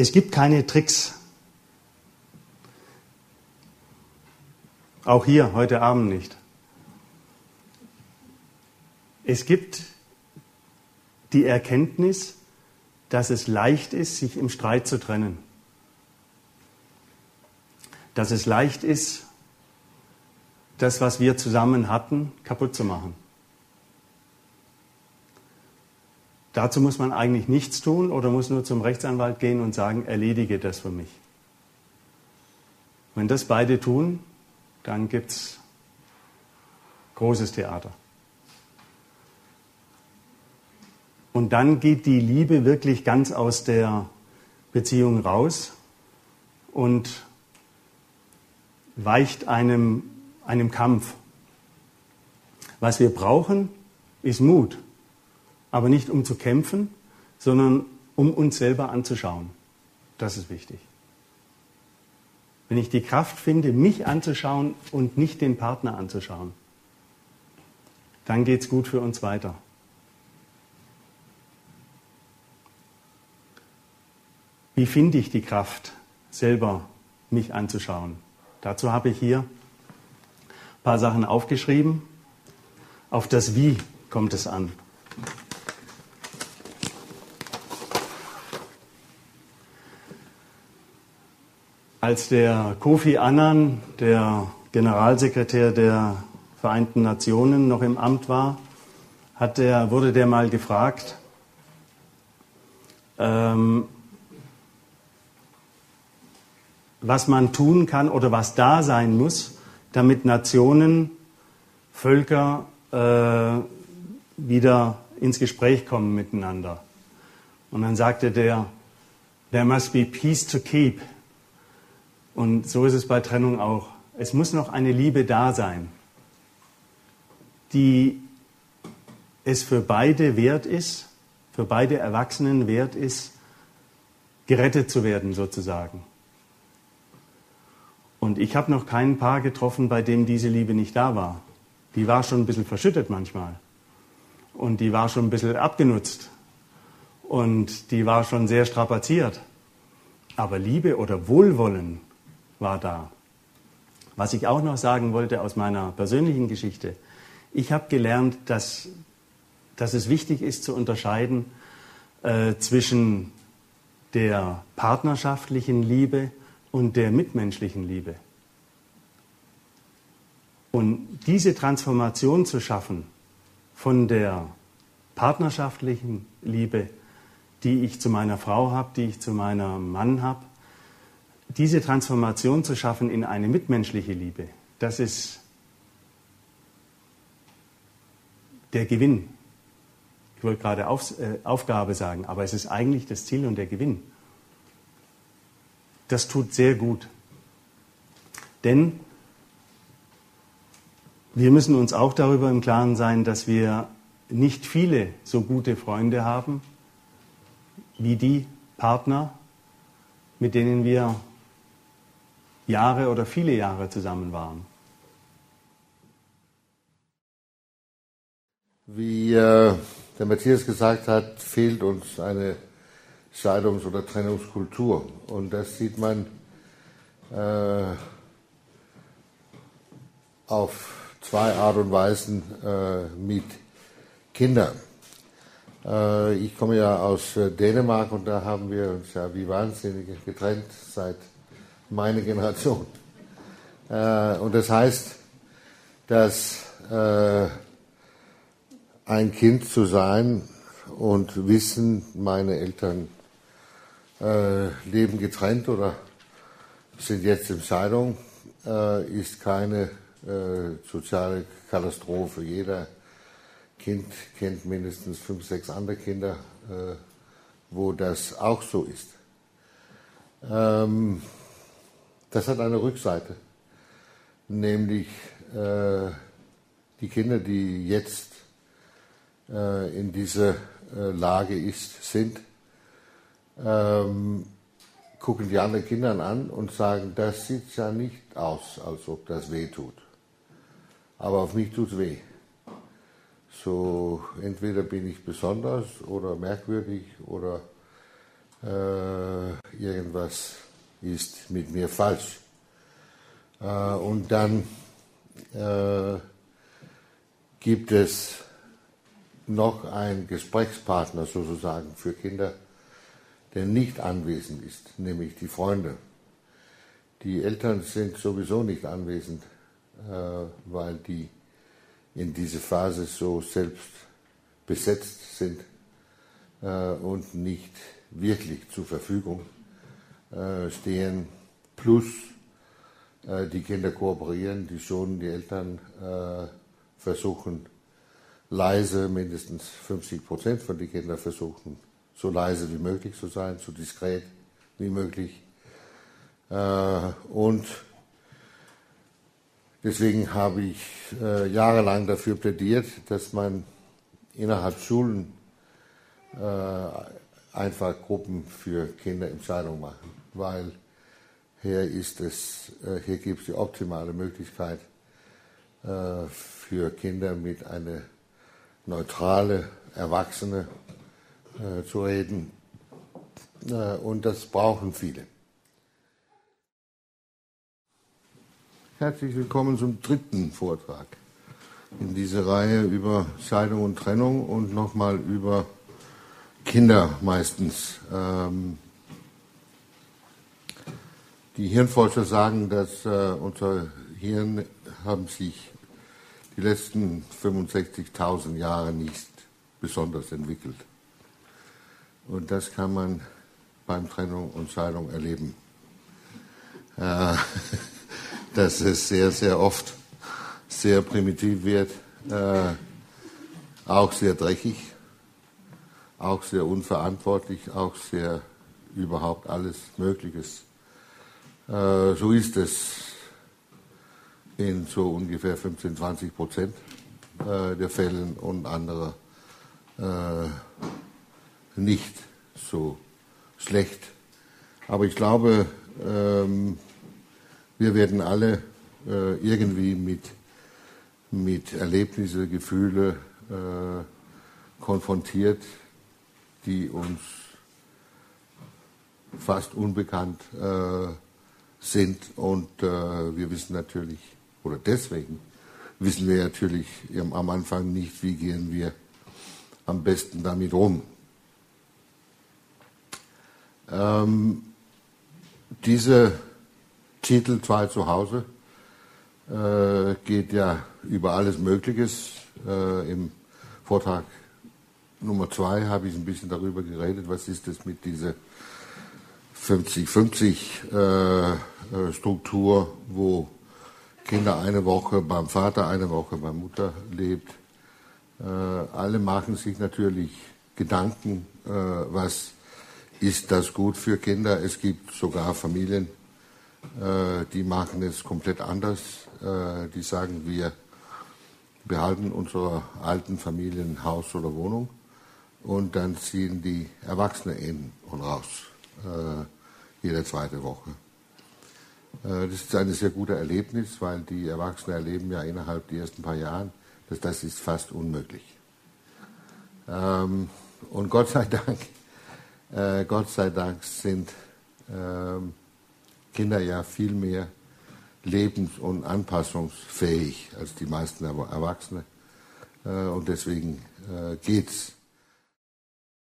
Es gibt keine Tricks. Auch hier, heute Abend nicht. Es gibt die Erkenntnis, dass es leicht ist, sich im Streit zu trennen. Dass es leicht ist, das, was wir zusammen hatten, kaputt zu machen. Dazu muss man eigentlich nichts tun oder muss nur zum Rechtsanwalt gehen und sagen, erledige das für mich. Wenn das beide tun, dann gibt es großes Theater. Und dann geht die Liebe wirklich ganz aus der Beziehung raus und weicht einem, einem Kampf. Was wir brauchen, ist Mut aber nicht um zu kämpfen, sondern um uns selber anzuschauen. Das ist wichtig. Wenn ich die Kraft finde, mich anzuschauen und nicht den Partner anzuschauen, dann geht es gut für uns weiter. Wie finde ich die Kraft, selber mich anzuschauen? Dazu habe ich hier ein paar Sachen aufgeschrieben. Auf das Wie kommt es an. Als der Kofi Annan, der Generalsekretär der Vereinten Nationen, noch im Amt war, der, wurde der mal gefragt, ähm, was man tun kann oder was da sein muss, damit Nationen, Völker äh, wieder ins Gespräch kommen miteinander. Und dann sagte der, there must be peace to keep. Und so ist es bei Trennung auch. Es muss noch eine Liebe da sein, die es für beide wert ist, für beide Erwachsenen wert ist, gerettet zu werden sozusagen. Und ich habe noch keinen Paar getroffen, bei dem diese Liebe nicht da war. Die war schon ein bisschen verschüttet manchmal. Und die war schon ein bisschen abgenutzt. Und die war schon sehr strapaziert. Aber Liebe oder Wohlwollen war da. Was ich auch noch sagen wollte aus meiner persönlichen Geschichte, ich habe gelernt, dass, dass es wichtig ist zu unterscheiden äh, zwischen der partnerschaftlichen Liebe und der mitmenschlichen Liebe. Und diese Transformation zu schaffen von der partnerschaftlichen Liebe, die ich zu meiner Frau habe, die ich zu meinem Mann habe, diese Transformation zu schaffen in eine mitmenschliche Liebe, das ist der Gewinn. Ich wollte gerade Auf, äh, Aufgabe sagen, aber es ist eigentlich das Ziel und der Gewinn. Das tut sehr gut. Denn wir müssen uns auch darüber im Klaren sein, dass wir nicht viele so gute Freunde haben wie die Partner, mit denen wir Jahre oder viele Jahre zusammen waren. Wie äh, der Matthias gesagt hat, fehlt uns eine Scheidungs- oder Trennungskultur. Und das sieht man äh, auf zwei Art und Weisen äh, mit Kindern. Äh, ich komme ja aus äh, Dänemark und da haben wir uns ja wie wahnsinnig getrennt seit meine Generation. Äh, und das heißt, dass äh, ein Kind zu sein und wissen, meine Eltern äh, leben getrennt oder sind jetzt in Scheidung, äh, ist keine äh, soziale Katastrophe. Jeder Kind kennt mindestens fünf, sechs andere Kinder, äh, wo das auch so ist. Ähm, das hat eine Rückseite, nämlich äh, die Kinder, die jetzt äh, in dieser äh, Lage ist, sind, ähm, gucken die anderen Kinder an und sagen, das sieht ja nicht aus, als ob das weh tut. Aber auf mich tut es weh. So, entweder bin ich besonders oder merkwürdig oder äh, irgendwas ist mit mir falsch. Äh, und dann äh, gibt es noch einen Gesprächspartner sozusagen für Kinder, der nicht anwesend ist, nämlich die Freunde. Die Eltern sind sowieso nicht anwesend, äh, weil die in diese Phase so selbst besetzt sind äh, und nicht wirklich zur Verfügung stehen. Plus die Kinder kooperieren, die schon die Eltern versuchen leise, mindestens 50 Prozent von den Kindern versuchen so leise wie möglich zu sein, so diskret wie möglich. Und Deswegen habe ich äh, jahrelang dafür plädiert, dass man innerhalb Schulen einfach Gruppen für Kinderentscheidungen machen, weil hier ist es, äh, hier gibt es die optimale Möglichkeit äh, für Kinder mit einer neutrale Erwachsene äh, zu reden. Und das brauchen viele. Herzlich willkommen zum dritten Vortrag in dieser Reihe über Scheidung und Trennung und nochmal über Kinder meistens. Ähm, die Hirnforscher sagen, dass äh, unser Hirn haben sich die letzten 65.000 Jahre nicht besonders entwickelt. Und das kann man beim Trennung und Scheidung erleben. Äh, dass es sehr, sehr oft sehr primitiv wird, äh, auch sehr dreckig, auch sehr unverantwortlich, auch sehr überhaupt alles Mögliches. Äh, so ist es in so ungefähr 15, 20 Prozent äh, der Fällen und andere äh, nicht so schlecht. Aber ich glaube, ähm, wir werden alle äh, irgendwie mit, mit Erlebnisse, Gefühle äh, konfrontiert, die uns fast unbekannt äh, sind. Und äh, wir wissen natürlich, oder deswegen wissen wir natürlich am Anfang nicht, wie gehen wir am besten damit um. Ähm, diese Titel Zwei zu Hause äh, geht ja über alles Mögliches. Äh, Im Vortrag Nummer zwei habe ich ein bisschen darüber geredet, was ist es mit dieser 50-50 äh, äh, wo Kinder eine Woche beim Vater, eine Woche bei Mutter lebt. Äh, alle machen sich natürlich Gedanken, äh, was ist das gut für Kinder. Es gibt sogar Familien, äh, die machen es komplett anders. Äh, die sagen, wir behalten unsere alten Familien Haus oder Wohnung und dann ziehen die Erwachsene in und raus, äh, jede zweite Woche. das ist ein sehr gutes Erlebnis, weil die Erwachsenen erleben ja innerhalb der ersten paar Jahren, dass das ist fast unmöglich. Ähm, und Gott sei Dank, Gott sei Dank sind ähm, Kinder ja viel mehr lebens- und anpassungsfähig als die meisten Erwachsene. Äh, und deswegen äh, geht es